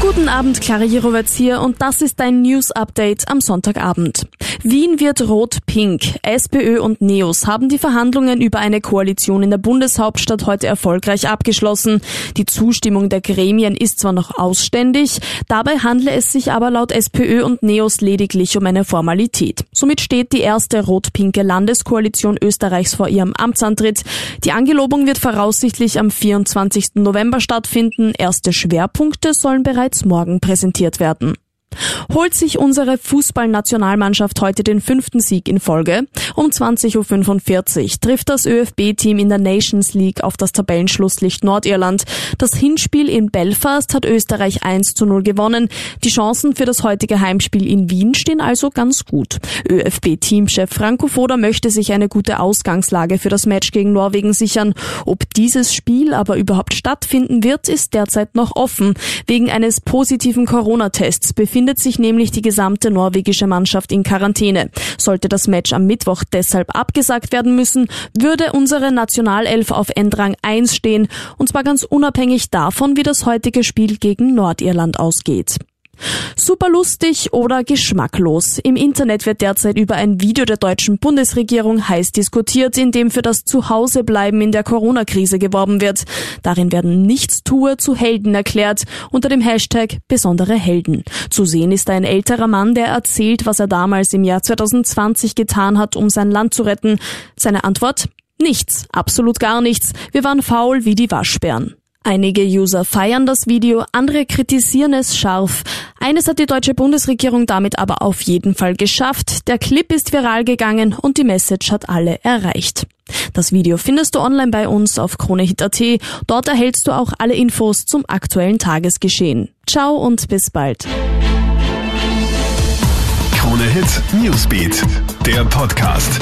Guten Abend, Clara Jirovetz hier und das ist dein News Update am Sonntagabend. Wien wird rot-pink. SPÖ und NEOS haben die Verhandlungen über eine Koalition in der Bundeshauptstadt heute erfolgreich abgeschlossen. Die Zustimmung der Gremien ist zwar noch ausständig, dabei handle es sich aber laut SPÖ und NEOS lediglich um eine Formalität. Somit steht die erste rot-pinke Landeskoalition Österreichs vor ihrem Amtsantritt. Die Angelobung wird voraussichtlich am 24. November stattfinden. Erste Schwerpunkte sollen bereits morgen präsentiert werden. Holt sich unsere Fußballnationalmannschaft heute den fünften Sieg in Folge? Um 20.45 Uhr trifft das ÖFB-Team in der Nations League auf das Tabellenschlusslicht Nordirland. Das Hinspiel in Belfast hat Österreich 1 zu 0 gewonnen. Die Chancen für das heutige Heimspiel in Wien stehen also ganz gut. ÖFB-Teamchef Franco Foda möchte sich eine gute Ausgangslage für das Match gegen Norwegen sichern. Ob dieses Spiel aber überhaupt stattfinden wird, ist derzeit noch offen. Wegen eines positiven Corona-Tests befindet sich nämlich die gesamte norwegische Mannschaft in Quarantäne. Sollte das Match am Mittwoch deshalb abgesagt werden müssen, würde unsere Nationalelf auf Endrang 1 stehen, und zwar ganz unabhängig davon, wie das heutige Spiel gegen Nordirland ausgeht. Super lustig oder geschmacklos. Im Internet wird derzeit über ein Video der deutschen Bundesregierung heiß diskutiert, in dem für das Zuhausebleiben in der Corona-Krise geworben wird. Darin werden Nichtstuer zu Helden erklärt, unter dem Hashtag besondere Helden. Zu sehen ist ein älterer Mann, der erzählt, was er damals im Jahr 2020 getan hat, um sein Land zu retten. Seine Antwort? Nichts, absolut gar nichts. Wir waren faul wie die Waschbären. Einige User feiern das Video, andere kritisieren es scharf. Eines hat die deutsche Bundesregierung damit aber auf jeden Fall geschafft. Der Clip ist viral gegangen und die Message hat alle erreicht. Das Video findest du online bei uns auf KroneHit.at. Dort erhältst du auch alle Infos zum aktuellen Tagesgeschehen. Ciao und bis bald. KroneHit Newsbeat, der Podcast.